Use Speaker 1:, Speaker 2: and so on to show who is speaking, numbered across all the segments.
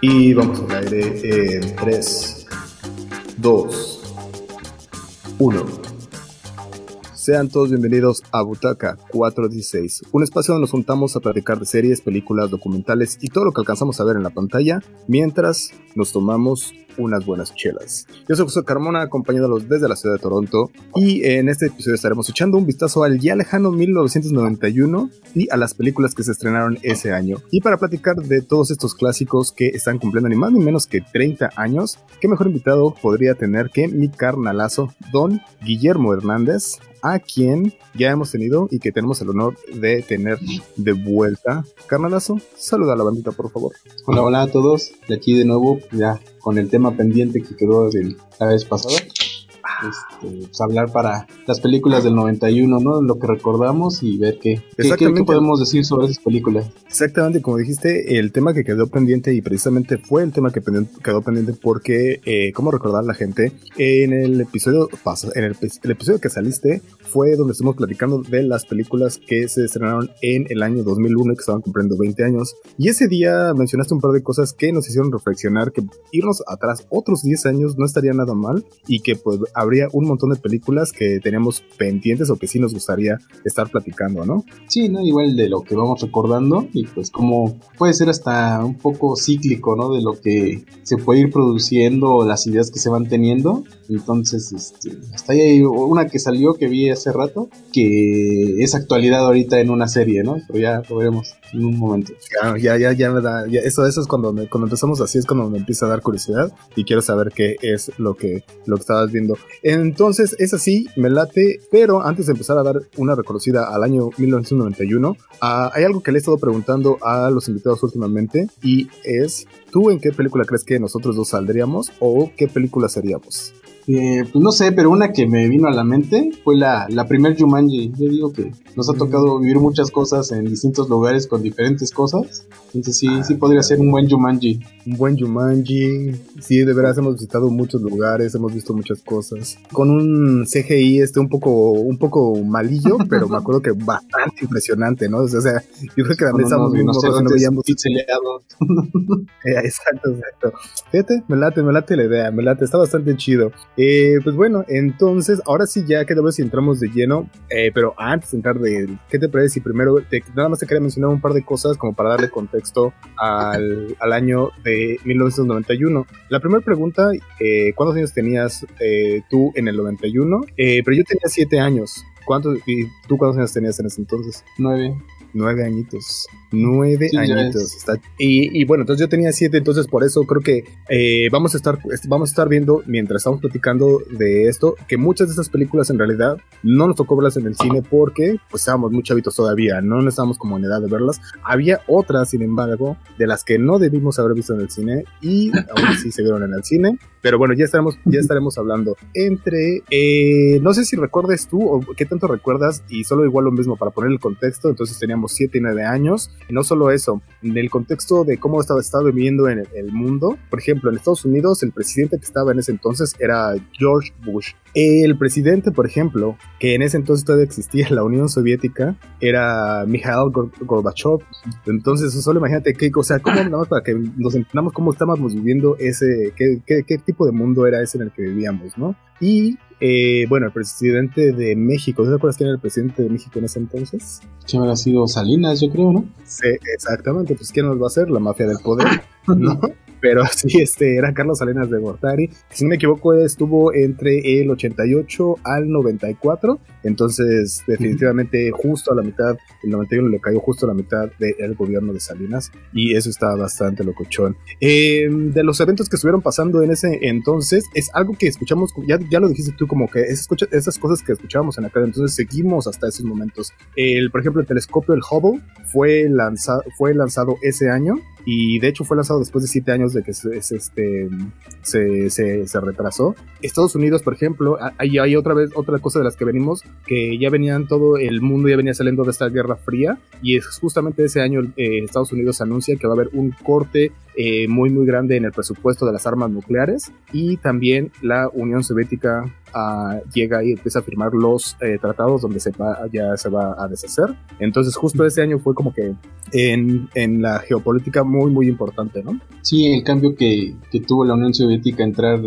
Speaker 1: Y vamos al aire en 3, 2, 1. Sean todos bienvenidos a Butaca 416, un espacio donde nos juntamos a platicar de series, películas, documentales y todo lo que alcanzamos a ver en la pantalla mientras nos tomamos unas buenas chelas. Yo soy José Carmona, acompañándolos desde la ciudad de Toronto, y en este episodio estaremos echando un vistazo al ya lejano 1991 y a las películas que se estrenaron ese año. Y para platicar de todos estos clásicos que están cumpliendo ni más ni menos que 30 años, qué mejor invitado podría tener que mi carnalazo, don Guillermo Hernández, a quien ya hemos tenido y que tenemos el honor de tener de vuelta. Carnalazo, saluda a la bandita, por favor.
Speaker 2: Hola, hola a todos. De aquí de nuevo, ya con el tema pendiente que quedó de la vez pasada este, pues, hablar para las películas del 91, ¿no? Lo que recordamos y ver qué, qué, podemos decir sobre esas películas.
Speaker 1: Exactamente, como dijiste, el tema que quedó pendiente y precisamente fue el tema que quedó pendiente porque, eh, como recordar la gente, en el episodio en el, episodio que saliste fue donde estuvimos platicando de las películas que se estrenaron en el año 2001 y que estaban cumpliendo 20 años. Y ese día mencionaste un par de cosas que nos hicieron reflexionar que irnos atrás otros 10 años no estaría nada mal y que pues habría un montón de películas que teníamos pendientes o que sí nos gustaría estar platicando, ¿no?
Speaker 2: Sí, ¿no? Igual de lo que vamos recordando y pues como puede ser hasta un poco cíclico, ¿no? De lo que se puede ir produciendo, las ideas que se van teniendo. Entonces, este, hasta ahí hay una que salió que vi hace rato, que es actualidad ahorita en una serie, ¿no? Pero ya lo veremos en un momento.
Speaker 1: Ya, ya, ya, me da, eso, eso es cuando, cuando empezamos así, es cuando me empieza a dar curiosidad y quiero saber qué es lo que, lo que estabas viendo. Entonces, es así, me late, pero antes de empezar a dar una reconocida al año 1991, ah, hay algo que le he estado preguntando a los invitados últimamente y es, ¿tú en qué película crees que nosotros dos saldríamos o qué película seríamos?
Speaker 2: Eh, pues no sé, pero una que me vino a la mente fue la, la primer Jumanji. Yo digo que nos ha tocado vivir muchas cosas en distintos lugares con diferentes cosas. Entonces sí, sí podría ser un buen Jumanji.
Speaker 1: Un buen Jumanji. Sí, de veras hemos visitado muchos lugares, hemos visto muchas cosas. Con un CGI este un poco, un poco malillo, pero me acuerdo que bastante impresionante, ¿no? O sea, yo creo que también estamos viendo cosas no veíamos. eh, exacto, exacto. Fíjate, me late, me late la idea, me late, está bastante chido. Eh, pues bueno, entonces, ahora sí ya que vez si entramos de lleno, eh, pero antes de entrar de, ¿qué te parece si primero, nada más te quería mencionar un par de cosas como para darle contexto al, al año de 1991? La primera pregunta, eh, ¿cuántos años tenías tú en el 91? pero yo tenía siete años. ¿Cuántos, ¿Y tú cuántos años tenías en ese entonces?
Speaker 2: Nueve.
Speaker 1: Nueve añitos. Nueve añitos. Está, y, y, bueno, entonces yo tenía siete, entonces por eso creo que eh, vamos, a estar, vamos a estar viendo, mientras estamos platicando de esto, que muchas de estas películas en realidad no nos tocó verlas en el cine porque pues estábamos muy chavitos todavía, no estábamos como en edad de verlas. Había otras, sin embargo, de las que no debimos haber visto en el cine y aún sí se vieron en el cine. Pero bueno, ya estaremos, ya estaremos hablando entre, eh, no sé si recuerdes tú o qué tanto recuerdas y solo igual lo mismo para poner el contexto, entonces teníamos 7 y 9 años y no solo eso, en el contexto de cómo estaba, estado viviendo en el, mundo, por ejemplo, en Estados Unidos el presidente que estaba en ese entonces era George Bush. El presidente, por ejemplo, que en ese entonces todavía existía la Unión Soviética, era Mikhail Gorbachev. Entonces, solo imagínate qué, o sea, cómo nada más para que nos entendamos cómo estábamos viviendo ese, qué, qué, qué tipo de mundo era ese en el que vivíamos, ¿no? Y eh, bueno, el presidente de México, ¿te acuerdas quién era el presidente de México en ese entonces?
Speaker 2: Que habrá sido Salinas, yo creo, ¿no?
Speaker 1: Sí, exactamente, pues ¿quién nos va a hacer? La mafia del poder, ¿no? Pero sí, este era Carlos Salinas de Gortari. Si no me equivoco, estuvo entre el 88 al 94. Entonces, definitivamente, justo a la mitad, el 91 le cayó justo a la mitad del gobierno de Salinas. Y eso está bastante locochón. Eh, de los eventos que estuvieron pasando en ese entonces, es algo que escuchamos, ya, ya lo dijiste tú, como que escucha, esas cosas que escuchábamos en acá. Entonces, seguimos hasta esos momentos. El, por ejemplo, el telescopio, el Hubble, fue, lanzado fue lanzado ese año y de hecho fue lanzado después de siete años de que se, este, se, se, retrasó. Estados Unidos, por ejemplo, hay, hay otra vez otra cosa de las que venimos, que ya venían todo el mundo ya venía saliendo de esta guerra fría y es justamente ese año eh, Estados Unidos anuncia que va a haber un corte eh, muy muy grande en el presupuesto de las armas nucleares y también la Unión Soviética uh, llega y empieza a firmar los eh, tratados donde se va, ya se va a deshacer. Entonces justo ese año fue como que en, en la geopolítica muy muy importante, ¿no?
Speaker 2: Sí, el cambio que, que tuvo la Unión Soviética entrar,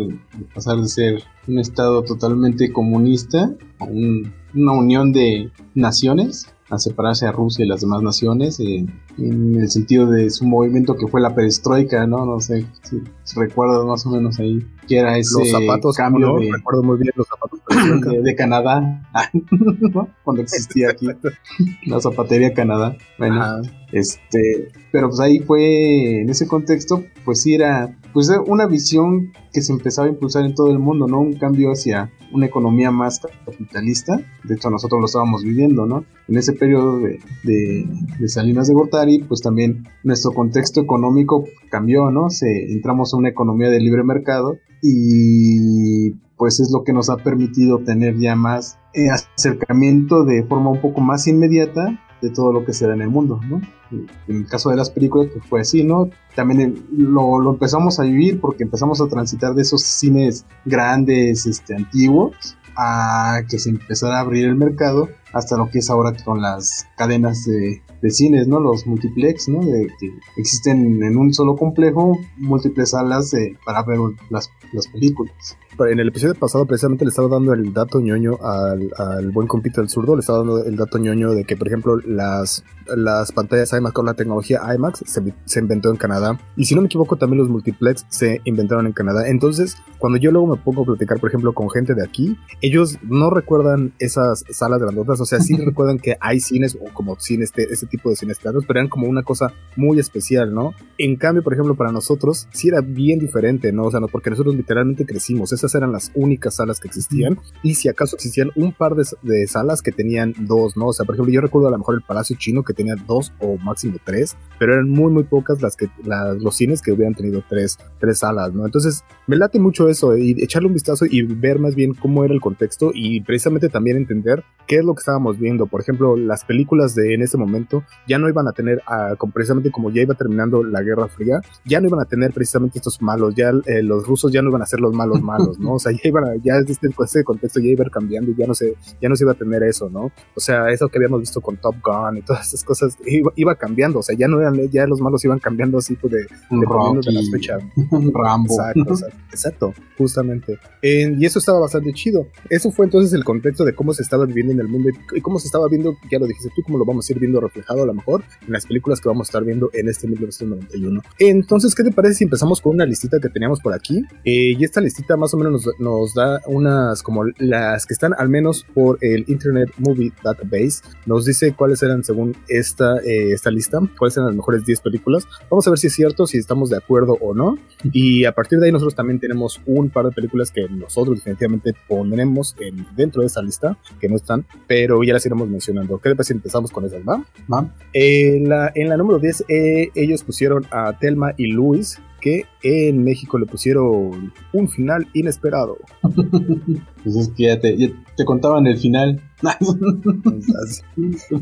Speaker 2: pasar de ser un estado totalmente comunista a un, una unión de naciones a separarse a Rusia y las demás naciones eh, en el sentido de su movimiento que fue la perestroika, ¿no? No sé si, recuerdas más o menos ahí que era ese
Speaker 1: los zapatos,
Speaker 2: cambio
Speaker 1: no?
Speaker 2: de,
Speaker 1: recuerdo muy bien los zapatos
Speaker 2: de, de Canadá, ¿no? cuando existía aquí la zapatería Canadá. Bueno,
Speaker 1: Ajá.
Speaker 2: este, pero pues ahí fue en ese contexto, pues sí era pues una visión que se empezaba a impulsar en todo el mundo, ¿no? Un cambio hacia una economía más capitalista. De hecho, nosotros lo estábamos viviendo, ¿no? En ese periodo de, de, Salinas de Gortari, pues también nuestro contexto económico cambió, ¿no? Se, entramos a una economía de libre mercado y pues es lo que nos ha permitido tener ya más eh, acercamiento de forma un poco más inmediata de todo lo que se da en el mundo, ¿no? En el caso de las películas, pues fue así, ¿no? También lo, lo, empezamos a vivir porque empezamos a transitar de esos cines grandes, este, antiguos, a que se empezara a abrir el mercado hasta lo que es ahora con las cadenas de, de cines, ¿no? Los multiplex, ¿no? De que existen en un solo complejo múltiples salas eh, para ver las, las películas
Speaker 1: en el episodio pasado precisamente le estaba dando el dato ñoño al, al buen compito del zurdo, le estaba dando el dato ñoño de que, por ejemplo, las, las pantallas IMAX con la tecnología IMAX se, se, inventó en Canadá. Y si no me equivoco, también los multiplex se inventaron en Canadá. Entonces, cuando yo luego me pongo a platicar, por ejemplo, con gente de aquí, ellos no recuerdan esas salas grandotas, o sea, sí recuerdan que hay cines o como cines, este, ese tipo de cines claros, pero eran como una cosa muy especial, ¿no? En cambio, por ejemplo, para nosotros sí era bien diferente, ¿no? O sea, no, porque nosotros literalmente crecimos. Esas eran las únicas salas que existían y si acaso existían un par de, de, salas que tenían dos, ¿no? O sea, por ejemplo, yo recuerdo a lo mejor el Palacio Chino que tenía dos o máximo tres, pero eran muy, muy pocas las que la, los cines que hubieran tenido tres, tres salas, ¿no? Entonces, me late mucho eso y echarle un vistazo y ver más bien cómo era el contexto y precisamente también entender qué es lo que estábamos viendo. Por ejemplo, las películas de en ese momento ya no iban a tener, a, precisamente como ya iba terminando la Guerra Fría, ya no iban a tener precisamente estos malos, ya eh, los rusos ya no iban a ser los malos malos, ¿no? O sea, ya iban a, ya desde este contexto ya iba a ir cambiando y ya no se, ya no se iba a tener eso, ¿no? O sea, eso que habíamos visto con Top Gun y todas esas cosas iba, iba cambiando, o sea, ya no eran, ya los malos iban cambiando así pues, de, de las fechas.
Speaker 2: Rambo.
Speaker 1: Exacto, exacto, exacto justamente. Eh, y eso estaba bastante chido. Eso fue entonces el contexto de cómo se estaba viviendo en el mundo y cómo se estaba viendo, ya lo dijiste tú, cómo lo vamos a ir viendo reflejado a lo mejor en las películas que vamos a estar viendo en este 1991. Entonces, ¿qué te parece si empezamos con una listita que teníamos por aquí? Eh, y esta listita más o menos nos, da unas como las que están al menos por el Internet Movie Database. Nos dice cuáles eran según esta, eh, esta lista, cuáles eran las mejores 10 películas. Vamos a ver si es cierto, si estamos de acuerdo o no. Y a partir de ahí nosotros también tenemos un par de películas que nosotros definitivamente pondremos en, dentro de esa lista, que no están, pero ya las iremos mencionando. ¿Qué te parece si empezamos con esas, va?
Speaker 2: ¿Va?
Speaker 1: Eh, la, en la número 10 eh, ellos pusieron a Telma y Luis, que en México le pusieron un final inesperado.
Speaker 2: Pues es que ya te, ya te contaban el final.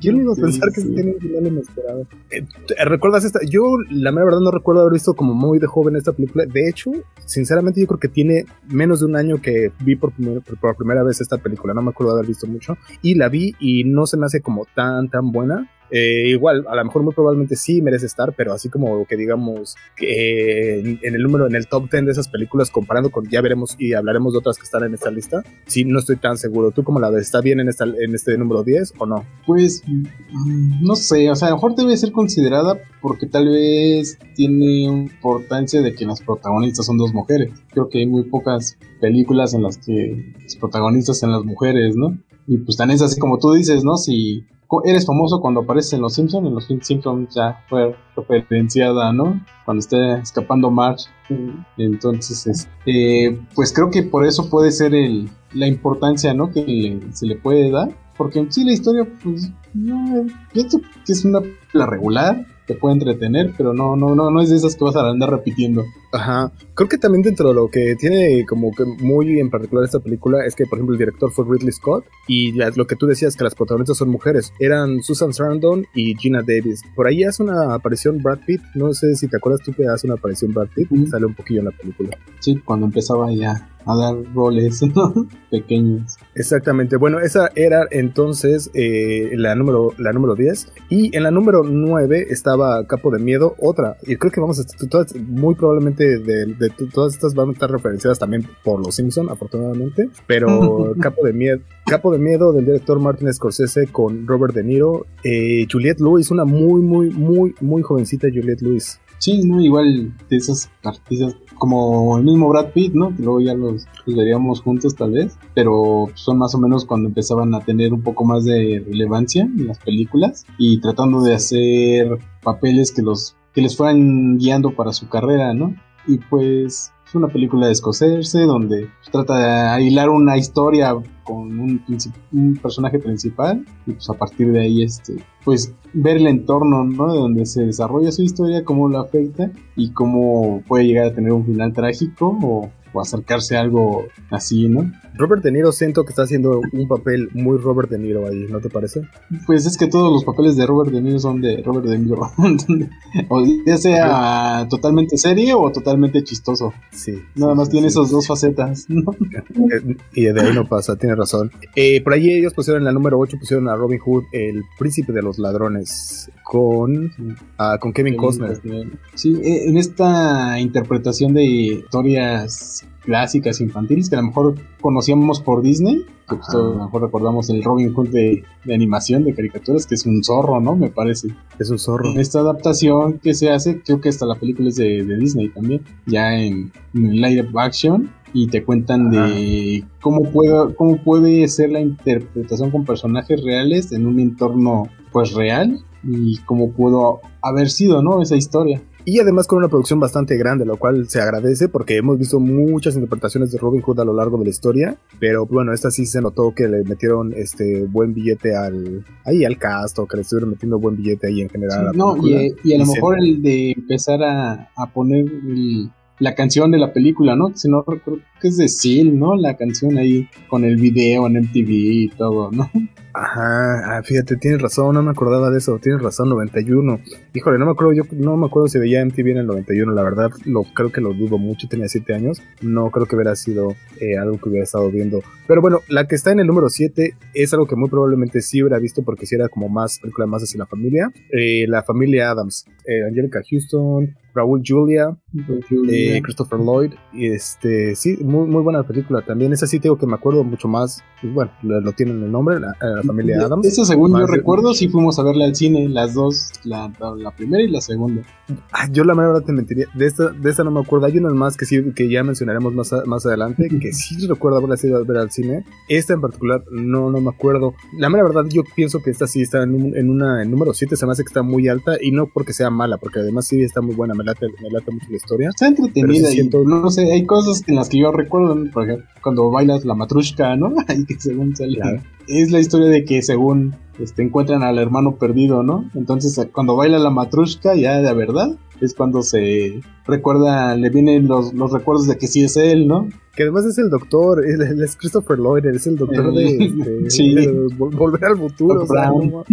Speaker 1: ¿Quién iba a pensar sí, que sí. tiene un final inesperado? Eh, ¿Recuerdas esta? Yo, la mera verdad, no recuerdo haber visto como muy de joven esta película. De hecho, sinceramente, yo creo que tiene menos de un año que vi por, primer, por primera vez esta película. No me acuerdo de haber visto mucho. Y la vi y no se me hace como tan, tan buena. Eh, igual, a lo mejor muy probablemente sí merece estar, pero así como que digamos que en, el número, en el top 10 de esas películas, comparando con, ya veremos y hablaremos de otras que están en esta lista, sí, no estoy tan seguro. ¿Tú cómo la ves? ¿Está bien en, esta, en este número 10 o no?
Speaker 2: Pues, no sé, o sea, a lo mejor debe ser considerada porque tal vez tiene importancia de que las protagonistas son dos mujeres. Creo que hay muy pocas películas en las que los protagonistas son las mujeres, ¿no? Y pues tan es así como tú dices, ¿no? Si eres famoso cuando apareces en Los Simpsons, en Los Simpsons ya fue referenciada, ¿no? Cuando está escapando Marge. Entonces, este, pues creo que por eso puede ser el, la importancia, ¿no? Que le, se le puede dar. Porque en sí la historia, pues, no, pienso que es una película regular, te puede entretener, pero no, no, no, no es de esas que vas a andar repitiendo.
Speaker 1: Ajá. Creo que también dentro de lo que tiene como que muy en particular esta película es que, por ejemplo, el director fue Ridley Scott y lo que tú decías que las protagonistas son mujeres, eran Susan Sarandon y Gina Davis. Por ahí hace una aparición Brad Pitt, no sé si te acuerdas tú que hace una aparición Brad Pitt, sale un poquillo en la película.
Speaker 2: Sí, cuando empezaba ya a dar roles pequeños.
Speaker 1: Exactamente. Bueno, esa era entonces eh, la, número, la número 10. Y en la número 9 estaba Capo de Miedo, otra. Y creo que vamos a todas, muy probablemente de, todas estas van a estar referenciadas también por los Simpson, afortunadamente. Pero Capo de Miedo. Capo de Miedo del director Martin Scorsese con Robert De Niro. Eh, Juliette Lewis, una muy, muy, muy, muy jovencita Juliette Lewis.
Speaker 2: Sí, ¿no? Igual de esas artistas como el mismo Brad Pitt, ¿no? Que luego ya los, veríamos juntos tal vez, pero son más o menos cuando empezaban a tener un poco más de relevancia en las películas y tratando de hacer papeles que los que les fueran guiando para su carrera, ¿no? Y pues es una película de escocese donde trata de hilar una historia con un, un, personaje principal y pues a partir de ahí este pues ver el entorno ¿no? de donde se desarrolla su historia cómo lo afecta y cómo puede llegar a tener un final trágico o acercarse a algo así, ¿no?
Speaker 1: Robert De Niro siento que está haciendo un papel muy Robert De Niro ahí, ¿no te parece?
Speaker 2: Pues es que todos los papeles de Robert De Niro son de Robert De Niro. o ya sea totalmente serio o totalmente chistoso.
Speaker 1: Sí.
Speaker 2: Nada más tiene esas dos facetas, ¿no?
Speaker 1: y de ahí no pasa, tiene razón. Eh, por ahí ellos pusieron en la número 8, pusieron a Robin Hood, el príncipe de los ladrones, con, ah, con Kevin, Costner.
Speaker 2: Sí, e, en esta interpretación de historias clásicas infantiles que a lo mejor conocíamos por Disney, que pues, a lo mejor recordamos el Robin Hood de, animación, de caricaturas, que es un zorro, ¿no? Me parece.
Speaker 1: Es un zorro.
Speaker 2: Esta adaptación que se hace, creo que hasta la película es de, Disney también, ya en, en live action, y te cuentan de cómo puede, cómo puede ser la interpretación con personajes reales en un entorno pues real y cómo pudo haber sido, ¿no? Esa historia.
Speaker 1: Y además con una producción bastante grande, lo cual se agradece porque hemos visto muchas interpretaciones de Robin Hood a lo largo de la historia. Pero bueno, esta sí se notó que le metieron este buen billete al ahí al cast o que le estuvieron metiendo buen billete ahí en general.
Speaker 2: no, y, a lo mejor el de empezar a, a poner la canción de la película, ¿no? Si no recuerdo que es de Seal, ¿no? La canción ahí con el video en MTV y todo, ¿no?
Speaker 1: Ajá, ah, fíjate, tienes razón, no me acordaba de eso, tienes razón, 91. Híjole, no me acuerdo, yo no me acuerdo si veía MTV en el 91, la verdad, lo creo que lo dudo mucho, tenía 7 años, no creo que hubiera sido eh, algo que hubiera estado viendo. Pero bueno, la que está en el número 7 es algo que muy probablemente sí hubiera visto porque si era como más, película más hacia la familia, eh, la familia Adams, eh, Angelica Houston, Raúl Julia, Christopher Lloyd, y este, sí, muy, muy buena película también, esa sí tengo que me acuerdo mucho más, pues bueno, lo, tienen el nombre, la, familia Adams.
Speaker 2: Eso según yo recuerdo, sí fuimos a verla al cine, las dos, la, primera y la segunda.
Speaker 1: Ah, yo la verdad te mentiría, de esta, de esta no me acuerdo, hay unas más que sí, que ya mencionaremos más, más adelante, que sí recuerdo haberla ido a ver al cine, esta en particular no, no me acuerdo. La mera verdad yo pienso que esta sí está en, en una, en número 7, se me hace que está muy alta, y no porque sea mala, porque además sí está muy buena, me late, me late mucho la historia.
Speaker 2: Está entretenida y no sé, hay cosas en las que yo recuerdo, por ejemplo, cuando bailas la matrushka, ¿no? Ahí que según sale es la historia de que según este, encuentran al hermano perdido, ¿no? Entonces cuando baila la matrushka ya de verdad es cuando se recuerda, le vienen los, los recuerdos de que sí es él, ¿no?
Speaker 1: Que además es el doctor, es Christopher Lloyd, es el doctor de, este, sí. Volver al Futuro. O sea, ¿no?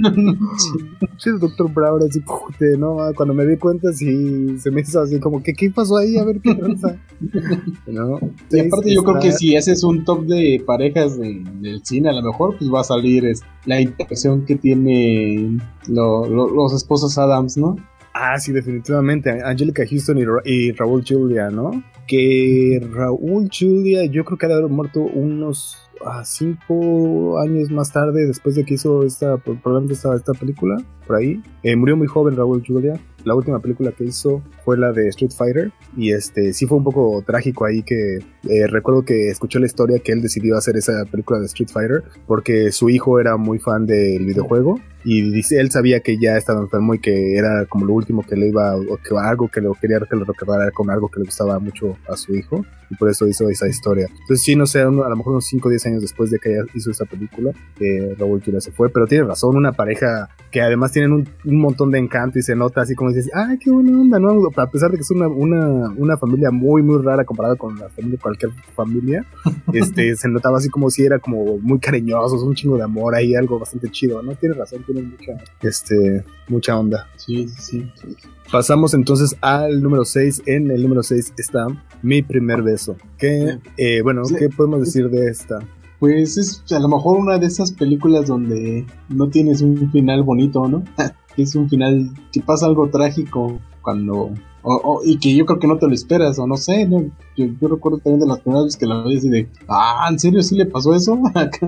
Speaker 1: sí, el doctor Brown, así, pute, ¿no? Cuando me di cuenta, sí, se me hizo así como, ¿qué, qué pasó ahí? A ver qué pasa.
Speaker 2: ¿No? Y aparte yo creo que si haces un top de parejas del cine, a lo mejor, pues va a salir es, la interacción que tienen los esposos Adams, ¿no?
Speaker 1: Ah, sí, definitivamente. Angelica Houston y, Raúl Julia, ¿no? Que Raúl Julia, yo creo que ha de haber muerto unos ah, cinco años más tarde, después de que hizo esta, probablemente esta, esta película, por ahí. Eh, murió muy joven Raúl Julia. La última película que hizo fue la de Street Fighter. Y este sí fue un poco trágico ahí que eh, recuerdo que escuché la historia que él decidió hacer esa película de Street Fighter porque su hijo era muy fan del videojuego y dice, él sabía que ya estaba enfermo y que era como lo último que le iba, o que algo que lo quería que lo recordara con algo que le gustaba mucho a su hijo y por eso hizo esa historia. Entonces sí, no sé, a lo mejor unos 5 o 10 años después de que hizo esa película, eh, Raúl se fue, pero tiene razón, una pareja que además tienen un, montón de encanto y se nota así como dices, ay, qué buena onda, ¿no? A pesar de que es una, una, una familia muy, muy rara comparada con la familia de cualquier familia, este, se notaba así como si era como muy cariñosos, un chingo de amor ahí, algo bastante chido, ¿no? Tienes razón, tiene mucha, este, mucha onda.
Speaker 2: Sí, sí, sí.
Speaker 1: Pasamos entonces al número 6. En el número 6 está Mi primer beso. ¿Qué, eh, bueno, ¿qué podemos decir de esta?
Speaker 2: Pues es a lo mejor una de esas películas donde no tienes un final bonito, ¿no? es un final que pasa algo trágico cuando y que yo creo que no te lo esperas, o no sé, ¿no? Yo, recuerdo también de las primeras veces que la vi así de, ah, ¿en serio sí le pasó eso?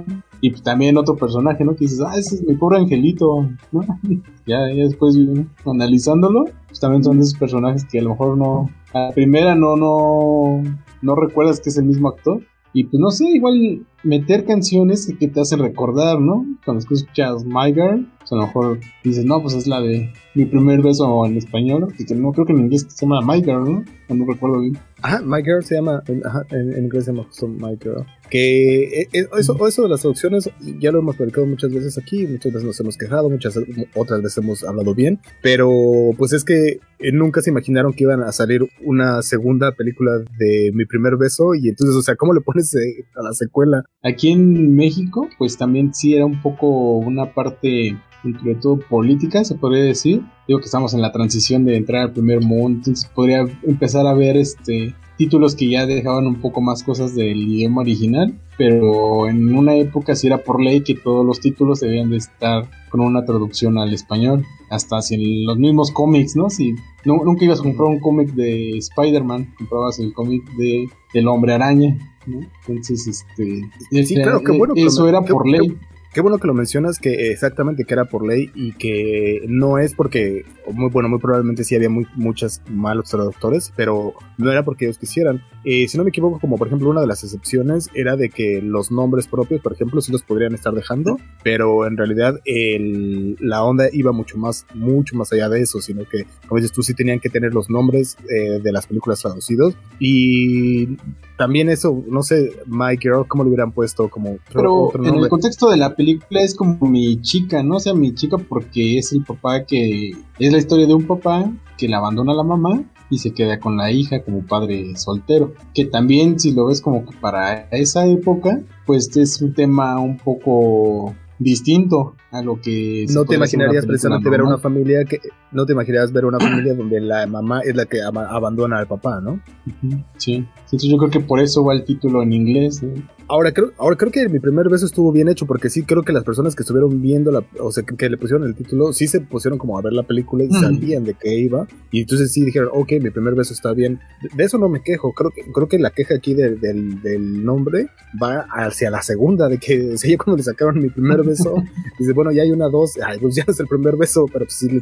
Speaker 2: y también otro personaje, ¿no? Que dices, ah, ese es mi pobre angelito, ¿no? ya, ya después, analizándolo, pues también son de esos personajes que a lo mejor no, a la primera no, no, no recuerdas que es el mismo actor. Y pues no sé, igual meter canciones que te hacen recordar, ¿no? Cuando escuchas My Girl, pues a lo mejor dices, no, pues es la de mi primer beso en español, que no creo que en inglés se llama My Girl, ¿no? No recuerdo bien.
Speaker 1: Ajá, My Girl se llama, ajá, en, inglés se llama My Girl. Que eh, eh, eso, eso de las traducciones ya lo hemos platicado muchas veces aquí, muchas veces nos hemos quejado, muchas otras veces hemos hablado bien, pero pues es que eh, nunca se imaginaron que iban a salir una segunda película de Mi primer beso y entonces, o sea, ¿cómo le pones a la secuela?
Speaker 2: Aquí en México, pues también sí era un poco una parte entre todo política, se podría decir. Digo que estamos en la transición de entrar al primer mundo, entonces podría empezar a ver este títulos que ya dejaban un poco más cosas del idioma original, pero en una época sí era por ley que todos los títulos debían de estar con una traducción al español, hasta si los mismos cómics, ¿no? Si nunca ibas a comprar un cómic de Spider-Man, comprabas el cómic de El Hombre Araña, ¿no? Entonces, este...
Speaker 1: Sí, claro, qué bueno.
Speaker 2: Eso era por ley.
Speaker 1: Qué bueno que lo mencionas, que exactamente que era por ley y que no es porque, muy bueno, muy probablemente sí había muy, muchos malos traductores, pero no era porque ellos quisieran. Eh, si no me equivoco, como por ejemplo una de las excepciones era de que los nombres propios, por ejemplo, sí los podrían estar dejando, pero en realidad el, la onda iba mucho más, mucho más allá de eso, sino que, como dices tú, sí tenían que tener los nombres eh, de las películas traducidos y también eso, no sé, My Girl, ¿cómo lo hubieran puesto? Como
Speaker 2: Pero en el contexto de la película es como mi chica, ¿no? O sea, mi chica porque es el papá que... Es la historia de un papá que le abandona a la mamá y se queda con la hija como padre soltero. Que también si lo ves como que para esa época, pues es un tema un poco distinto a lo que
Speaker 1: no te imaginarías precisamente ver una familia que no te imaginarías ver una familia donde la mamá es la que abandona al papá no
Speaker 2: sí. sí yo creo que por eso va el título en inglés
Speaker 1: Ahora creo, ahora creo que mi primer beso estuvo bien hecho porque sí creo que las personas que estuvieron viendo la, o sea, que, le pusieron el título, sí se pusieron como a ver la película y sabían de qué iba. Y entonces sí dijeron, ok, mi primer beso está bien. De, eso no me quejo. Creo que, creo que la queja aquí del, del, nombre va hacia la segunda, de que o sea, cuando le sacaron mi primer beso, dice, bueno, ya hay una dos, ay, pues ya es el primer beso, pero pues sí le,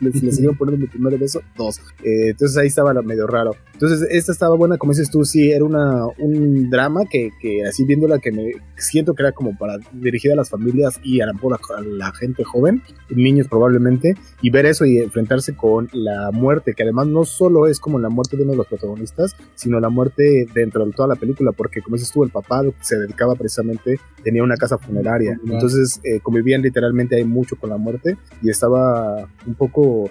Speaker 1: le, siguieron poniendo mi primer beso, dos. Eh, entonces ahí estaba medio raro. Entonces esta estaba buena, como dices tú, sí, era una, un drama que, que así viéndola que me siento que era como para dirigida a las familias y a la, gente joven, niños probablemente, y ver eso y enfrentarse con la muerte, que además no solo es como la muerte de uno de los protagonistas, sino la muerte dentro de toda la película, porque como dices tú, el papá se dedicaba precisamente, tenía una casa funeraria, entonces eh, convivían literalmente ahí mucho con la muerte y estaba un poco,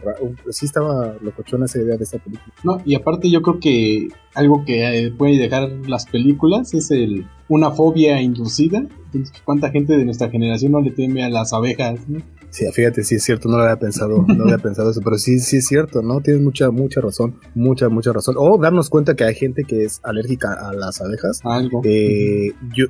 Speaker 1: sí estaba locochona esa idea de esta película.
Speaker 2: No, y aparte yo creo que algo que eh, puede dejar las películas es el una fobia inducida. ¿Cuánta gente de nuestra generación no le teme a las abejas?
Speaker 1: Sí, fíjate, sí es cierto, no lo había pensado, no había pensado eso, pero sí, sí es cierto, ¿no? Tienes mucha, mucha razón, mucha, mucha razón. O darnos cuenta que hay gente que es alérgica a las abejas.
Speaker 2: Algo.
Speaker 1: Eh, yo,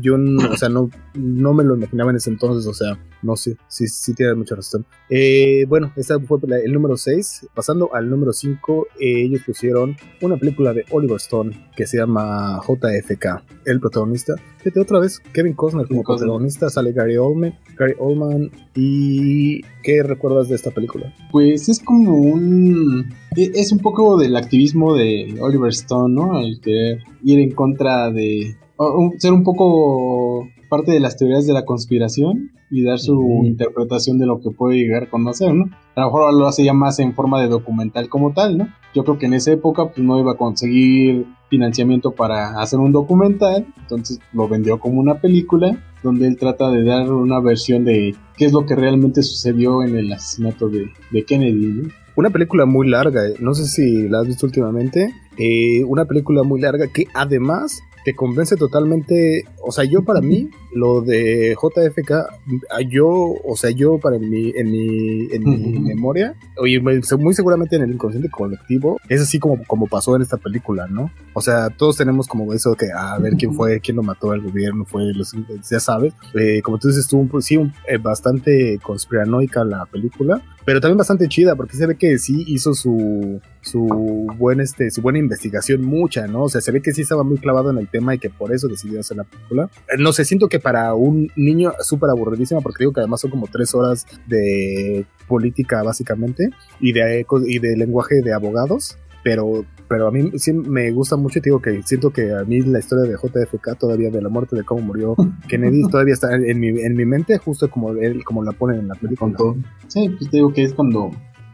Speaker 1: yo, o sea, no, no me lo imaginaba en ese entonces, o sea, no sé, sí, sí tienes mucha razón. Eh, bueno, esta fue el número 6. Pasando al número 5, eh, ellos pusieron una película de Oliver Stone que se llama JFK. El protagonista, fíjate otra vez, Kevin Costner como protagonista, sale Gary Oldman, Gary Oldman y ¿Y qué recuerdas de esta película?
Speaker 2: Pues es como un... E, es un poco del activismo de Oliver Stone, ¿no? El querer ir en contra de... ser un poco parte de las teorías de la conspiración y dar su interpretación de lo que puede llegar a conocer, ¿no? A lo mejor lo hace ya más en forma de documental como tal, ¿no? Yo creo que en esa época pues no iba a conseguir financiamiento para hacer un documental, entonces lo vendió como una película donde él trata de dar una versión de qué es lo que realmente sucedió en el asesinato de, Kennedy.
Speaker 1: Una película muy larga, eh. no sé si la has visto últimamente, eh, una película muy larga que además te convence totalmente, o sea, yo para mí, lo de JFK, yo, o sea, yo para mi, en mi, en mi memoria, oye, muy seguramente en el inconsciente colectivo, es así como, como pasó en esta película, ¿no? O sea, todos tenemos como eso que, a ver quién fue, quién lo mató al gobierno, fue, los, ya sabes, eh, como tú dices, estuvo sí, un, eh, bastante conspiranoica la película, pero también bastante chida porque se ve que sí hizo su su buen este su buena investigación mucha no o sea se ve que sí estaba muy clavado en el tema y que por eso decidió hacer la película. Eh, no sé siento que para un niño súper aburridísima porque digo que además son como tres horas de política básicamente y de y de lenguaje de abogados pero, pero a mí sí me gusta mucho y digo que siento que a mí la historia de JFK todavía de la muerte de cómo murió Kennedy todavía está en mi, en mi mente justo como él como la ponen en la película.
Speaker 2: Sí, pues te digo que es cuando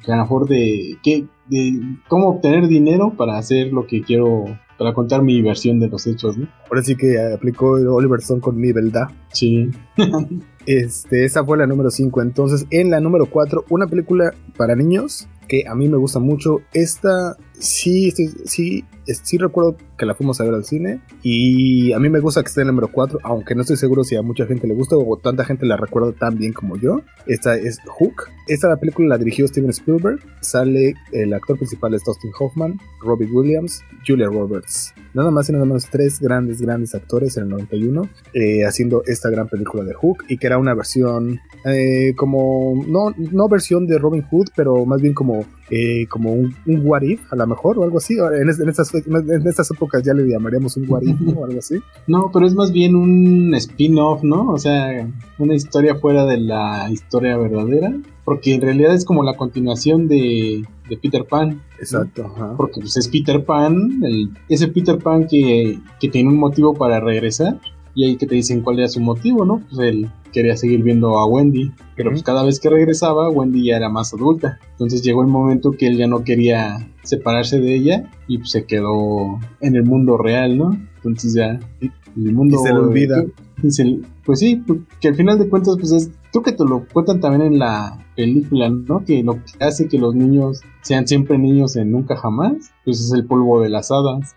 Speaker 2: a lo mejor de, ¿qué, de cómo obtener dinero para hacer lo que quiero para contar mi versión de los hechos, ¿no?
Speaker 1: Ahora sí que aplicó Oliver Stone con mi verdad.
Speaker 2: Sí.
Speaker 1: este, esa fue la número 5. Entonces, en la número 4, una película para niños que a mí me gusta mucho. Esta sí, sí, sí recuerdo que la fuimos a ver al cine y a mí me gusta que esté en el número 4, aunque no estoy seguro si a mucha gente le gusta o tanta gente la recuerda tan bien como yo. Esta es Hook. Esta la película la dirigió Steven Spielberg. Sale el actor principal es Dustin Hoffman, Robbie Williams, Julia Roberts. Nada más y nada menos tres grandes, grandes actores en el 91 eh, haciendo esta gran película de Hook y que era una versión eh, como, no, no versión de Robin Hood, pero más bien como eh, como un, un, what if, a lo mejor, o algo así. En, estas, en estas épocas ya le llamaríamos un what if, O algo así.
Speaker 2: No, pero es más bien un spin-off, ¿no? O sea, una historia fuera de la historia verdadera. Porque en realidad es como la continuación de, de Peter Pan.
Speaker 1: Exacto.
Speaker 2: Porque pues, es Peter Pan, el, ese Peter Pan que, que tiene un motivo para regresar y ahí que te dicen cuál era su motivo, ¿no? Pues él quería seguir viendo a Wendy, pero pues cada vez que regresaba, Wendy ya era más adulta. Entonces llegó el momento que él ya no quería separarse de ella y pues se quedó en el mundo real, ¿no? Entonces ya el mundo...
Speaker 1: Y se le olvida.
Speaker 2: pues sí, pues, que al final de cuentas pues es... Creo que te lo cuentan también en la película, ¿no? Que lo que hace que los niños sean siempre niños en nunca jamás, pues es el polvo de las hadas.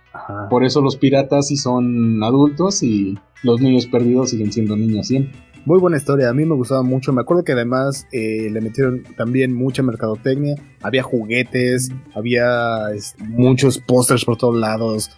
Speaker 2: Por eso los piratas sí son adultos y los niños perdidos siguen siendo niños siempre.
Speaker 1: Muy buena historia, a mí me gustaba mucho. Me acuerdo que además eh, le metieron también mucha mercadotecnia. Había juguetes, había muchos pósters por todos lados.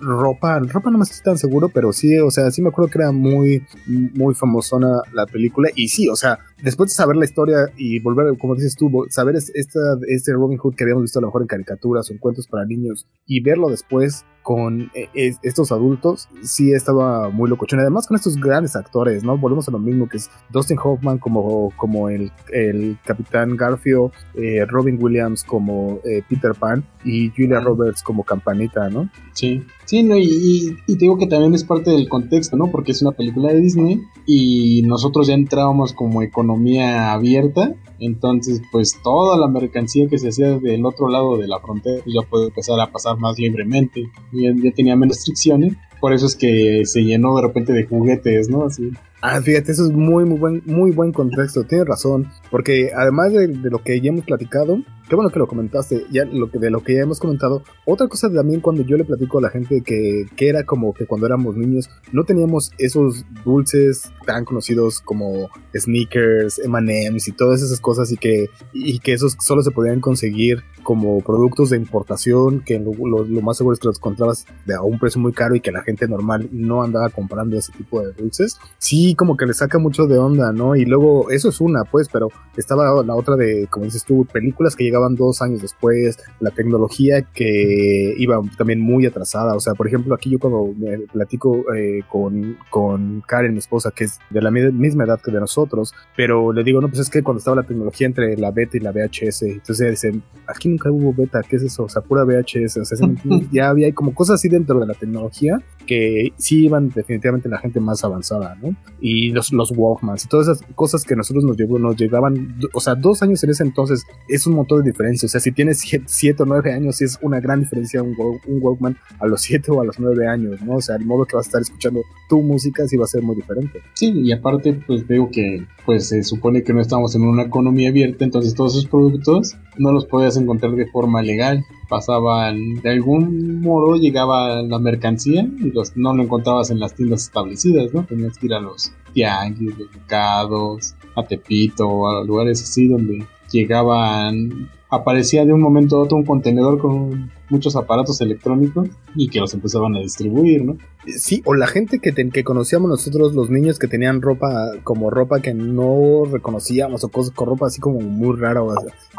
Speaker 1: Ropa, ropa no me estoy tan seguro, pero sí, o sea, sí me acuerdo que era muy, muy famosona la película. Y sí, o sea, después de saber la historia y volver, como dices tú, saber esta, este Robin Hood que habíamos visto a lo mejor en caricaturas o en cuentos para niños y verlo después con eh, estos adultos, sí estaba muy locochón. Además con estos grandes actores, ¿no? Volvemos a lo mismo que es Dustin Hoffman como, como el, el Capitán Garfield, eh, Robin Williams como eh, Peter Pan y Julia Roberts como Campanita, ¿no?
Speaker 2: Sí, sí, no, y, y, digo que también es parte del contexto, ¿no? Porque es una película de Disney y nosotros ya entrábamos como economía abierta, entonces pues toda la mercancía que se hacía del otro lado de la frontera pues, ya puede empezar a pasar más libremente, ya, ya tenía menos restricciones, por eso es que se llenó de repente de juguetes, ¿no? Así.
Speaker 1: Ah, fíjate, eso es muy, muy buen, muy buen contexto, tienes razón, porque además de, lo que ya hemos platicado, qué bueno que lo comentaste, ya lo que, de lo que ya hemos comentado, otra cosa también cuando yo le platico a la gente que, que era como que cuando éramos niños no teníamos esos dulces tan conocidos como sneakers, M&M's y todas esas cosas y que, y que esos solo se podían conseguir como productos de importación que lo, lo, más seguro es que los encontrabas a un precio muy caro y que la gente normal no andaba comprando ese tipo de dulces. Sí, como que le saca mucho de onda, ¿no? Y luego, eso es una, pues, pero estaba la otra de, como dices tú, películas que llegaban dos años después, la tecnología que iba también muy atrasada. O sea, por ejemplo, aquí yo cuando me platico eh, con, con Karen, mi esposa, que es de la misma edad que de nosotros, pero le digo, no, pues es que cuando estaba la tecnología entre la beta y la VHS, entonces dicen, aquí nunca hubo beta, ¿qué es eso? O sea, pura VHS, o sea, ya había como cosas así dentro de la tecnología que sí iban definitivamente la gente más avanzada, ¿no? Y los, los Walkmans y todas esas cosas que nosotros nos, llevó, nos llegaban, o sea, dos años en ese entonces es un montón de diferencia. O sea, si tienes siete, o nueve años, es una gran diferencia un, un Walkman a los siete o a los nueve años, ¿no? O sea, el modo que vas a estar escuchando tu música sí va a ser muy diferente.
Speaker 2: Sí, y aparte, pues veo que pues se supone que no estamos en una economía abierta, entonces todos esos productos no los podías encontrar de forma legal. Pasaban, de algún modo llegaba la mercancía y los, no lo encontrabas en las tiendas establecidas, ¿no? Tenías que ir a los tianguis, los mercados, a Tepito, a lugares así donde llegaban aparecía de un momento a otro un contenedor con muchos aparatos electrónicos y que los empezaban a distribuir, ¿no?
Speaker 1: Sí, o la gente que, que conocíamos nosotros, los niños que tenían ropa como ropa que no reconocíamos o cosas con ropa así como muy rara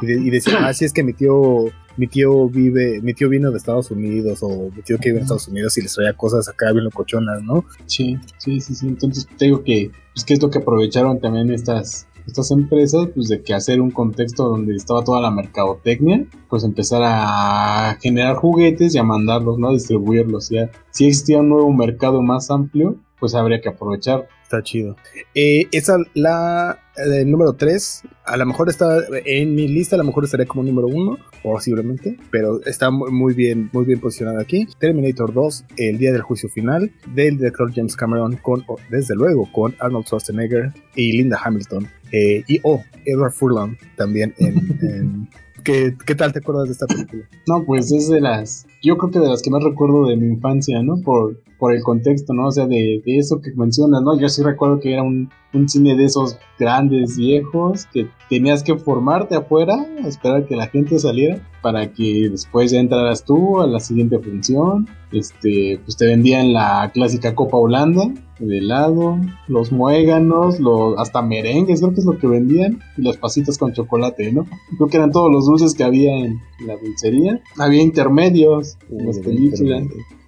Speaker 1: y, decían, ah, sí es que mi tío, mi tío vive, mi tío vino de Estados Unidos o mi tío que vive en Estados Unidos y les traía cosas acá bien locochonas, ¿no?
Speaker 2: Sí, sí, sí, sí. Entonces te digo que, pues, que es lo que aprovecharon también estas estas empresas, pues de que hacer un contexto donde estaba toda la mercadotecnia, pues empezar a generar juguetes y a mandarlos, ¿no? A distribuirlos. Ya, si existía un nuevo mercado más amplio, pues habría que aprovechar.
Speaker 1: Está chido. Eh, esa, la eh, número 3, a lo mejor está en mi lista, a lo mejor estaría como número 1, posiblemente, pero está muy bien, muy bien posicionada aquí. Terminator 2, El Día del Juicio Final, del director James Cameron, con, desde luego, con Arnold Schwarzenegger y Linda Hamilton. Eh, y, oh, Edward Furlong también en ¿Qué, ¿Qué, tal te acuerdas de esta película?
Speaker 2: No, pues es de las, yo creo que de las que más recuerdo de mi infancia, ¿no? Por, por el contexto, ¿no? O sea, de, eso que mencionas, ¿no? Yo sí recuerdo que era un, un, cine de esos grandes, viejos, que tenías que formarte afuera, esperar que la gente saliera, para que después ya entraras tú a la siguiente función. Este, pues te vendían la clásica Copa Holanda, de helado, los muéganos, los, hasta merengues, creo que es lo que vendían, y los pasitos con chocolate, ¿no? Creo que eran todos los dulces que había en la dulcería. Había intermedios en las películas.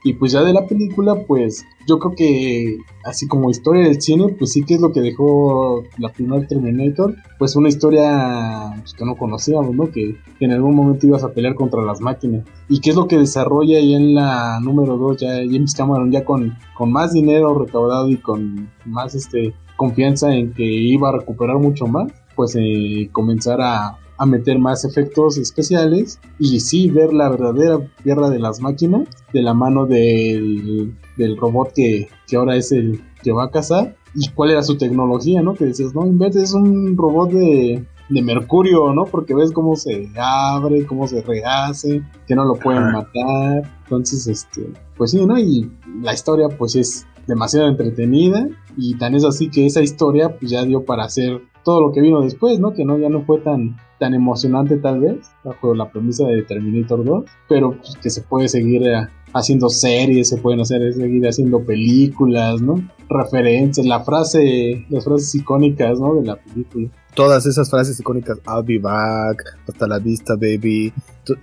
Speaker 2: Y pues ya de la película, pues yo creo que así como historia del cine, pues sí que es lo que dejó la primera Terminator, pues una historia pues, que no conocíamos, ¿no? Que, en algún momento ibas a pelear contra las máquinas. Y qué es lo que desarrolla ahí en la número 2, ya James Cameron ya con, con más dinero recaudado y con más este confianza en que iba a recuperar mucho más, pues eh, comenzar a a meter más efectos especiales y sí ver la verdadera guerra de las máquinas de la mano del, del robot que, que, ahora es el que va a cazar y cuál era su tecnología, ¿no? Que decías, no, en vez es un robot de, de mercurio, ¿no? Porque ves cómo se abre, cómo se rehace, que no lo pueden matar. Entonces, este, pues sí, ¿no? Y la historia pues es demasiado entretenida y tan es así que esa historia pues ya dio para hacer todo lo que vino después, ¿no? Que no ya no fue tan tan emocionante tal vez, bajo la premisa de Terminator 2, pero pues, que se puede seguir eh, haciendo series, se pueden hacer seguir haciendo películas, ¿no? Referencias, la frase, las frases icónicas, ¿no? De la película
Speaker 1: todas esas frases icónicas, I'll be back, hasta la vista, baby,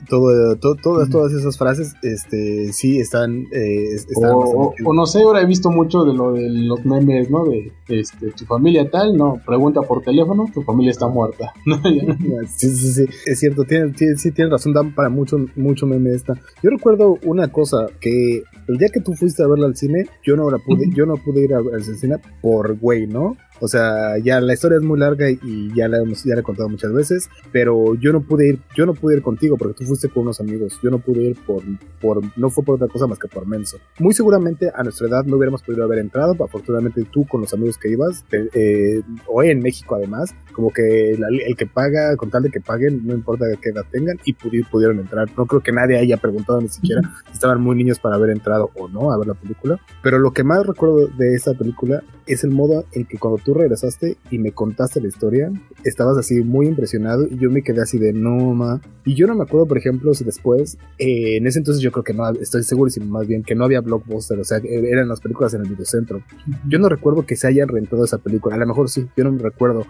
Speaker 1: todo, todas, todas esas frases, este, sí están, eh,
Speaker 2: o, no sé, ahora he visto mucho de lo de los memes, ¿no? De, este, tu familia tal, no, pregunta por teléfono, tu familia está muerta.
Speaker 1: sí, sí, sí, es cierto, tiene, sí, tienes razón, dan para mucho, mucho meme esta. Yo recuerdo una cosa, que el día que tú fuiste a verla al cine, yo no la pude, yo no pude ir al cine por güey, ¿no? O sea, ya la historia es muy larga y ya la hemos ya la he contado muchas veces, pero yo no pude ir, yo no pude ir contigo porque tú fuiste con unos amigos. Yo no pude ir por, por no fue por otra cosa más que por menso. Muy seguramente a nuestra edad no hubiéramos podido haber entrado, afortunadamente tú con los amigos que ibas, eh, hoy en México además, como que el que paga, con tal de que paguen, no importa qué edad tengan, y pudieron entrar. No creo que nadie haya preguntado ni siquiera si estaban muy niños para haber entrado o no a ver la película. Pero lo que más recuerdo de esta película es el modo en que cuando tú regresaste y me contaste la historia, estabas así muy impresionado y yo me quedé así de no, ma. Y yo no me acuerdo, por ejemplo, si después, eh, en ese entonces yo creo que no, estoy seguro y más bien que no había blockbuster, o sea, e-, eran las películas en el videocentro. Yo no recuerdo que se hayan rentado esa película, a lo mejor sí, yo no me recuerdo.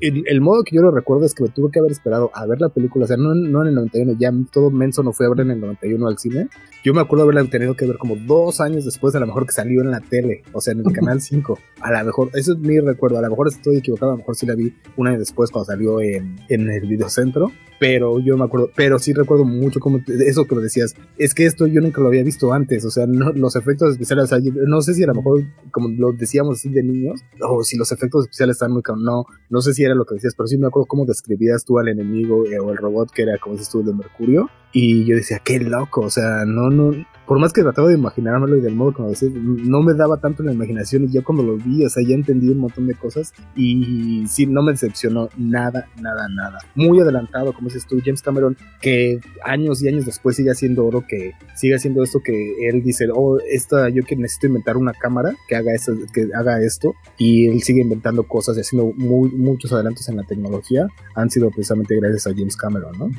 Speaker 1: el, modo que yo lo recuerdo es que me tuve que haber esperado a ver la película, o sea, no, no en el 91, ya todo menso no fue a ver en el 91 al cine. Yo me acuerdo haberla tenido que ver como dos años después, a lo mejor que salió en la tele, o sea, en el canal 5. a lo mejor, eso es mi recuerdo, a lo mejor estoy equivocado, a lo mejor sí la vi un año después cuando salió en, en el videocentro, pero yo me acuerdo, pero sí recuerdo mucho como eso que lo decías, es que esto yo nunca lo había visto antes, o sea, no, los efectos especiales, o sea, no sé si a lo mejor, como lo decíamos así de niños, o si los efectos especiales están muy, no, no sé si era lo que decías, pero sí me acuerdo cómo describías tú al enemigo eh, o el robot que era, como dices tú, de Mercurio, y yo decía, qué loco, o sea, no, no, por más que trataba de imaginármelo y del modo como decía, no me daba tanto la imaginación y yo cuando lo vi, o sea, ya entendí un montón de cosas y sí, no me decepcionó nada, nada, nada. Muy adelantado, como dices tú, James Cameron, que años y años después sigue haciendo oro, que sigue haciendo esto que él dice, oh, esta, yo que necesito inventar una cámara que haga esto, que haga esto, y él sigue inventando cosas y haciendo muy, muchos adelantos en la tecnología, han sido precisamente gracias a James Cameron, ¿no?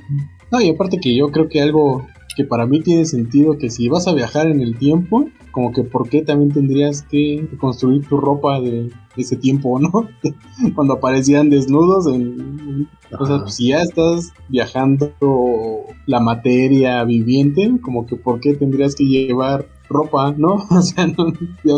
Speaker 2: No, y aparte que yo creo que algo que para mí tiene sentido que si vas a viajar en el tiempo, como que por qué también tendrías que construir tu ropa de, ese tiempo, ¿no? Cuando aparecían desnudos, en, o sea, pues, si ya estás viajando la materia viviente, como que por qué tendrías que llevar ropa, ¿no? O sea, no, yo,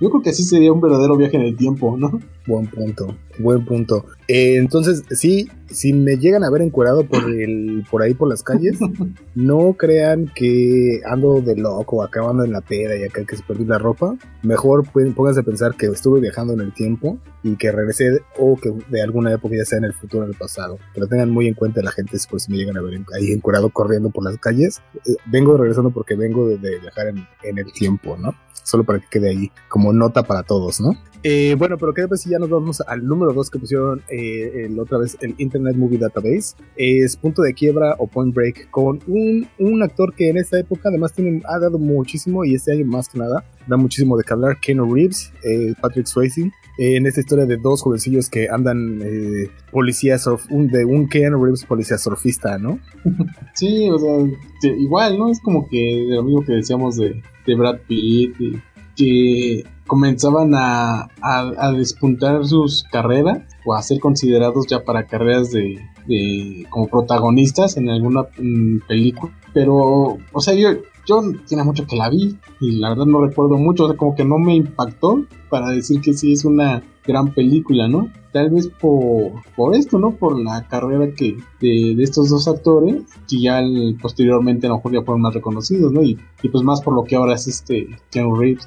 Speaker 2: yo creo que así sería un verdadero viaje en el tiempo, ¿no?
Speaker 1: Buen punto, buen punto. Eh, entonces, sí, si me llegan a ver encuerado por el, por ahí por las calles, no crean que ando de loco, acabando en la pera y acá que se perdí la ropa. Mejor pónganse a pensar que estuve viajando en el tiempo y que regresé o que de alguna época ya sea en el futuro o en el pasado. Pero tengan muy en cuenta la gente por si me llegan a ver ahí encuerado corriendo por las calles. Eh, vengo regresando porque vengo de, viajar en, en el tiempo, ¿no? Solo para que quede ahí como nota para todos, ¿no? Eh, bueno, pero qué si ya nos vamos al número 2 que pusieron eh, el, otra vez el Internet Movie Database. Es Punto de Quiebra o Point Break con un, un actor que en esta época además tiene, ha dado muchísimo y este año más que nada da muchísimo de que hablar. Ken Reeves, eh, Patrick Swayze. Eh, en esta historia de dos jovencillos que andan eh, policías un, de un Ken Reeves policía surfista, ¿no?
Speaker 2: Sí, o sea, igual, ¿no? Es como que lo mismo que decíamos de, de Brad Pitt, que comenzaban a, a, despuntar sus carreras o a ser considerados ya para carreras de, de como protagonistas en alguna mm, película. Pero, o sea, yo, yo tiene mucho que la vi y la verdad no recuerdo mucho, o sea, como que no me impactó para decir que sí es una gran película, ¿no? Tal vez por, por esto, ¿no? Por la carrera que de, estos dos actores, que ya posteriormente a lo mejor ya fueron más reconocidos, ¿no? Y, y pues más por lo que ahora es este Keanu Reeves.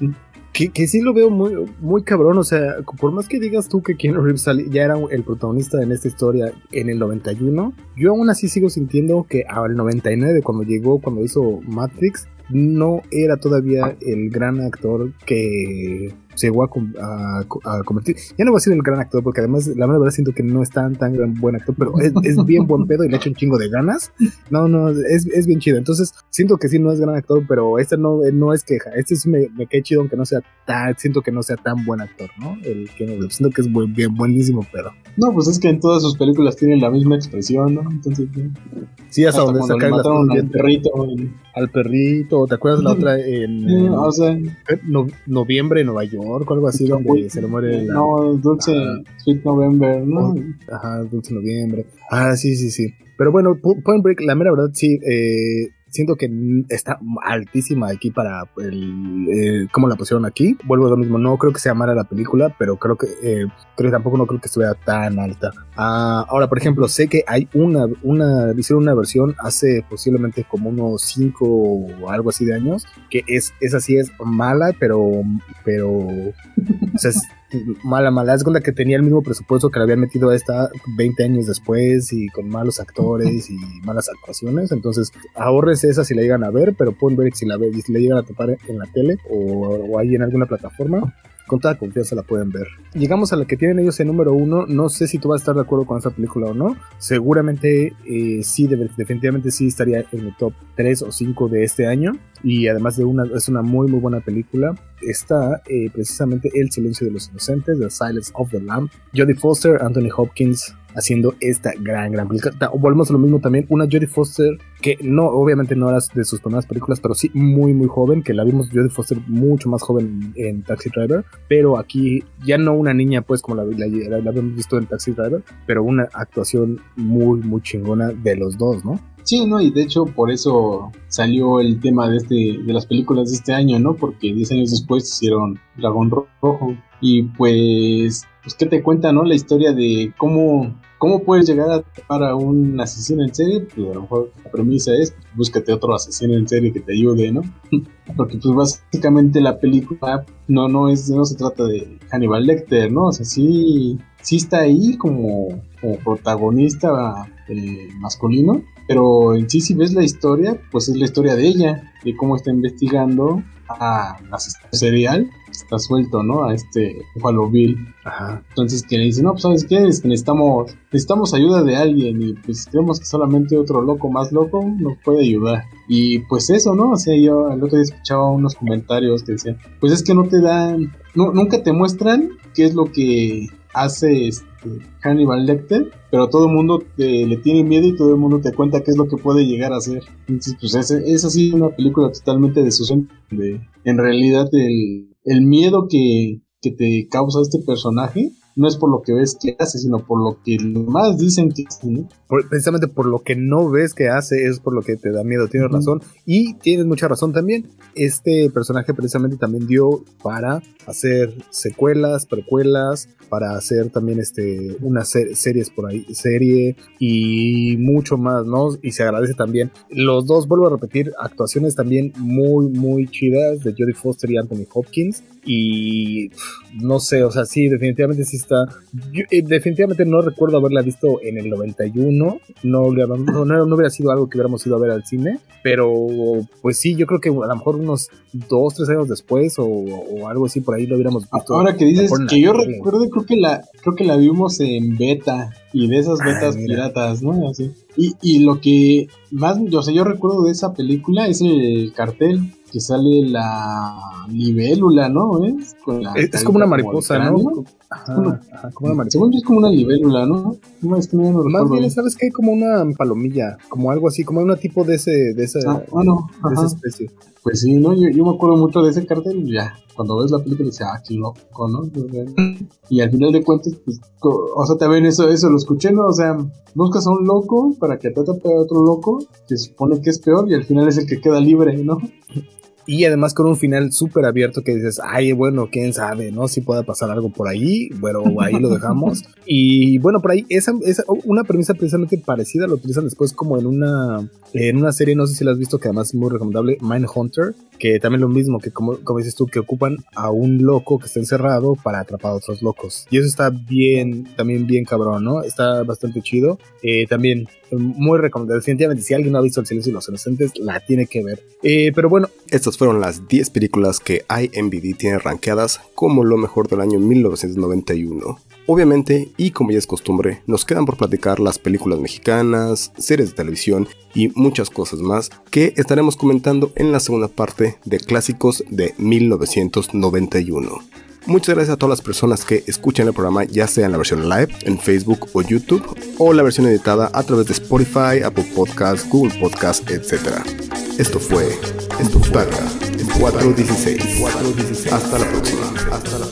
Speaker 1: Que, que, sí lo veo muy, muy cabrón, o sea, por más que digas tú que Keanu Reeves ya era el protagonista en esta historia en el 91, yo aún así sigo sintiendo que al 99, cuando llegó, cuando hizo Matrix, no era todavía el gran actor que llegó a, a, convertir. Ya no voy a ser el gran actor, porque además, la verdad, siento que no es tan, tan buen actor, pero es, bien buen pedo y le echa un chingo de ganas. No, no, es, es, bien chido. Entonces, siento que sí no es gran actor, pero este no, no es queja. Este sí me, me cae chido, aunque no sea tan, siento que no sea tan buen actor, ¿no? El que no, siento que es buen, bien, buenísimo, pero.
Speaker 2: No, pues es que en todas sus películas tienen la misma expresión, ¿no? Entonces,
Speaker 1: sí, hasta, donde sacan al perrito. Al perrito, ¿te acuerdas la otra? En, o sea, noviembre en Nueva York o algo así donde se le muere
Speaker 2: la... No, Dulce Sweet November, ¿no?
Speaker 1: Ajá, Dulce Noviembre. Ah, sí, sí, sí. Pero bueno, Point Break, la mera verdad, sí, eh, siento que está altísima aquí para el, eh, cómo la pusieron aquí. Vuelvo a lo mismo, no creo que sea mala la película, pero creo que, eh, creo que tampoco no creo que estuviera tan alta. Ah, ahora, por ejemplo, sé que hay una, una, hicieron una versión hace posiblemente como unos 5 o algo así de años, que es, esa sí es mala, pero, pero, o sea, mala, mala. Es cuenta que tenía el mismo presupuesto que le habían metido a esta 20 años después y con malos actores y malas actuaciones. Entonces, ahorres esa si la llegan a ver, pero pueden ver si la, si la llegan a topar en la tele o, o ahí en alguna plataforma con toda confianza la pueden ver. Llegamos a la que tienen ellos en número uno. No sé si tú vas a estar de acuerdo con esta película o no. Seguramente eh, sí, definitivamente sí estaría en el top 3 o 5 de este año. Y además de una, es una muy muy buena película. Está eh, precisamente El silencio de los inocentes, The Silence of the Lamb. Jodie Foster, Anthony Hopkins, haciendo esta gran, gran película. Volvemos a lo mismo también, una Jodie Foster que no, obviamente no era de sus primeras películas, pero sí muy, muy joven, que la vimos Jodie Foster mucho más joven en Taxi Driver, pero aquí ya no una niña, pues como la, la, habíamos visto en Taxi Driver, pero una actuación muy, muy chingona de los dos, ¿no?
Speaker 2: Sí, ¿no? Y de hecho por eso salió el tema de este de las películas de este año, ¿no? Porque 10 años después hicieron Dragón Rojo. Y pues, pues ¿qué te cuenta, no? La historia de cómo ¿Cómo puedes llegar a para un asesino en serie? Pues a lo mejor la premisa es búscate otro asesino en serie que te ayude, ¿no? Porque pues básicamente la película no, no es, no se trata de Hannibal Lecter, ¿no? O sea, sí, sí está ahí como, como protagonista eh, masculino, pero en sí si ves la historia, pues es la historia de ella, de cómo está investigando a asesino serial está suelto, ¿no? A este Buffalo Bill. Ajá. Entonces que le dice, no, pues sabes qué, necesitamos, necesitamos ayuda de alguien y pues creemos que solamente otro loco más loco nos puede ayudar. Y pues eso, ¿no? O sea, yo el otro día escuchaba unos comentarios que decían, pues es que no te dan, no, nunca te muestran qué es lo que hace este Hannibal Lecter, pero todo el mundo le tiene miedo y todo el mundo te cuenta qué es lo que puede llegar a hacer. Entonces, pues es, es así una película totalmente de su de en realidad el, el miedo que, que te causa este personaje no es por lo que ves que hace, sino por lo que más dicen que hace,
Speaker 1: precisamente por lo que no ves que hace, es por lo que te da miedo, tienes razón. Y tienes mucha razón también. Este personaje precisamente también dio para hacer secuelas, precuelas, para hacer también este unas series por ahí, serie y mucho más, ¿no? Y se agradece también. Los dos, vuelvo a repetir, actuaciones también muy, muy chidas de Jodie Foster y Anthony Hopkins. Y no sé, o sea, sí, definitivamente sí está. Eh, definitivamente no recuerdo haberla visto en el 91. No, no, no, hubiera sido algo que hubiéramos ido a ver al cine. Pero pues sí, yo creo que a lo mejor unos dos, tres años después o, algo así por ahí lo hubiéramos visto.
Speaker 2: Ahora que dices que yo recuerdo, creo que la, creo que la vimos en beta y de esas betas piratas, ¿no? Así. Y, y lo que más, yo sé, yo recuerdo de esa película es el cartel que sale la libélula, ¿no?
Speaker 1: ¿Es? es, como una mariposa, ¿no? Ajá,
Speaker 2: como una mariposa. Según yo es como una libélula, ¿no?
Speaker 1: No, es que no, no Más bien, ¿sabes qué? Como una palomilla, como algo así, como una tipo de ese, de esa, ah, de esa especie.
Speaker 2: Pues sí, ¿no? Yo, yo, me acuerdo mucho de ese cartel y ya, cuando ves la película dices, ah, qué loco, ¿no? Y al final de cuentas, pues, o sea, también eso, eso lo escuché, ¿no? O sea, buscas a un loco para que te atrape a otro loco, que supone que es peor y al final es el que queda libre, ¿no?
Speaker 1: Y además con un final súper abierto que dices, ay, bueno, quién sabe, ¿no? Si pueda pasar algo por ahí, bueno, ahí lo dejamos. y bueno, por ahí, esa, esa, una premisa precisamente parecida la utilizan después como en una, en una serie, no sé si la has visto, que además es muy recomendable, Mindhunter, que también lo mismo, que como, como dices tú, que ocupan a un loco que está encerrado para atrapar a otros locos. Y eso está bien, también bien cabrón, ¿no? Está bastante chido. Eh, también muy recomendable. Definitivamente, si alguien no ha visto El Silencio y los Inocentes, la tiene que ver. Eh, pero bueno.
Speaker 3: Estas fueron las 10 películas que IMBD tiene rankeadas como lo mejor del año 1991. Obviamente, y como ya es costumbre, nos quedan por platicar las películas mexicanas, series de televisión y muchas cosas más que estaremos comentando en la segunda parte de clásicos de 1991. Muchas gracias a todas las personas que escuchan el programa, ya sea en la versión live, en Facebook o YouTube, o la versión editada a través de Spotify, Apple Podcasts, Google Podcasts, etc. Esto fue Esto 416. 416. Hasta la. Hasta la próxima.